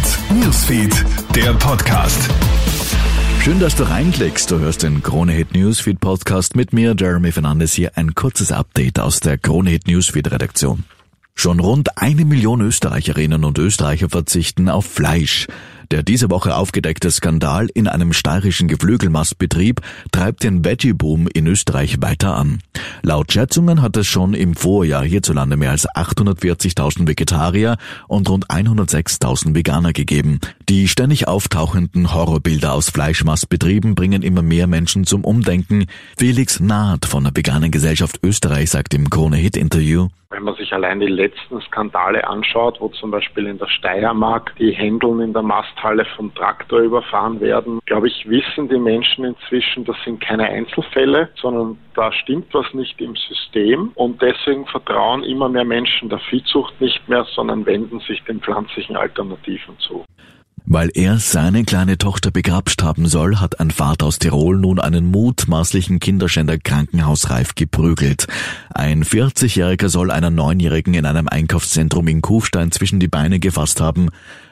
Hit Newsfeed, der Podcast. Schön, dass du reinklickst. Du hörst den Krone Hit Newsfeed Podcast mit mir, Jeremy Fernandes hier. Ein kurzes Update aus der Krone Hit Newsfeed Redaktion. Schon rund eine Million Österreicherinnen und Österreicher verzichten auf Fleisch. Der diese Woche aufgedeckte Skandal in einem steirischen Geflügelmastbetrieb treibt den Veggie-Boom in Österreich weiter an. Laut Schätzungen hat es schon im Vorjahr hierzulande mehr als 840.000 Vegetarier und rund 106.000 Veganer gegeben. Die ständig auftauchenden Horrorbilder aus Fleischmastbetrieben bringen immer mehr Menschen zum Umdenken. Felix Naht von der Veganen Gesellschaft Österreich sagt im Krone-Hit-Interview, wenn man sich allein die letzten Skandale anschaut, wo zum Beispiel in der Steiermark die Händeln in der Masthalle vom Traktor überfahren werden, glaube ich, wissen die Menschen inzwischen, das sind keine Einzelfälle, sondern da stimmt was nicht im System und deswegen vertrauen immer mehr Menschen der Viehzucht nicht mehr, sondern wenden sich den pflanzlichen Alternativen zu. Weil er seine kleine Tochter begrapscht haben soll, hat ein Vater aus Tirol nun einen mutmaßlichen Kinderschänder krankenhausreif geprügelt. Ein 40-Jähriger soll einer Neunjährigen in einem Einkaufszentrum in Kufstein zwischen die Beine gefasst haben.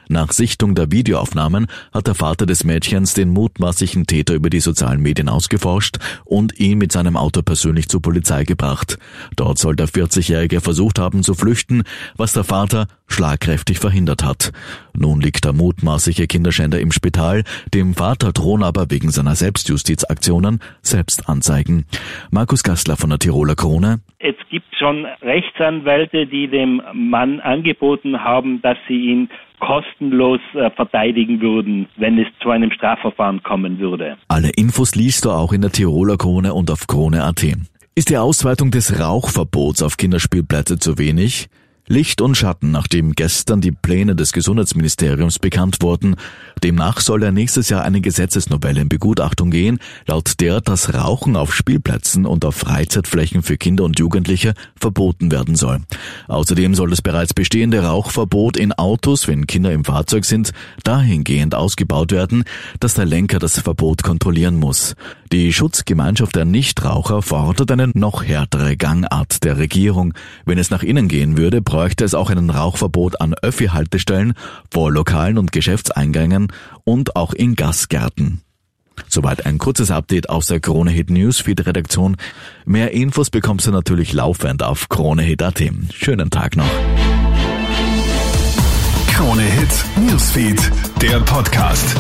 Nach Sichtung der Videoaufnahmen hat der Vater des Mädchens den mutmaßlichen Täter über die sozialen Medien ausgeforscht und ihn mit seinem Auto persönlich zur Polizei gebracht. Dort soll der 40-Jährige versucht haben zu flüchten, was der Vater schlagkräftig verhindert hat. Nun liegt der mutmaßliche Kinderschänder im Spital, dem Vater drohen aber wegen seiner Selbstjustizaktionen Selbstanzeigen. Markus Gassler von der Tiroler Krone. Es gibt schon Rechtsanwälte, die dem Mann angeboten haben, dass sie ihn kostenlos äh, verteidigen würden, wenn es zu einem Strafverfahren kommen würde. Alle Infos liest du auch in der Tiroler Krone und auf Krone.at. Ist die Ausweitung des Rauchverbots auf Kinderspielplätze zu wenig? Licht und Schatten, nachdem gestern die Pläne des Gesundheitsministeriums bekannt wurden. Demnach soll er nächstes Jahr eine Gesetzesnovelle in Begutachtung gehen, laut der das Rauchen auf Spielplätzen und auf Freizeitflächen für Kinder und Jugendliche verboten werden soll. Außerdem soll das bereits bestehende Rauchverbot in Autos, wenn Kinder im Fahrzeug sind, dahingehend ausgebaut werden, dass der Lenker das Verbot kontrollieren muss. Die Schutzgemeinschaft der Nichtraucher fordert eine noch härtere Gangart der Regierung. Wenn es nach innen gehen würde, bräuchte es auch ein Rauchverbot an Öffi-Haltestellen, vor Lokalen und Geschäftseingängen und auch in Gastgärten. Soweit ein kurzes Update aus der Krone Hit Newsfeed Redaktion. Mehr Infos bekommst du natürlich laufend auf KroneHit.at. Schönen Tag noch. Krone Hit Newsfeed, der Podcast.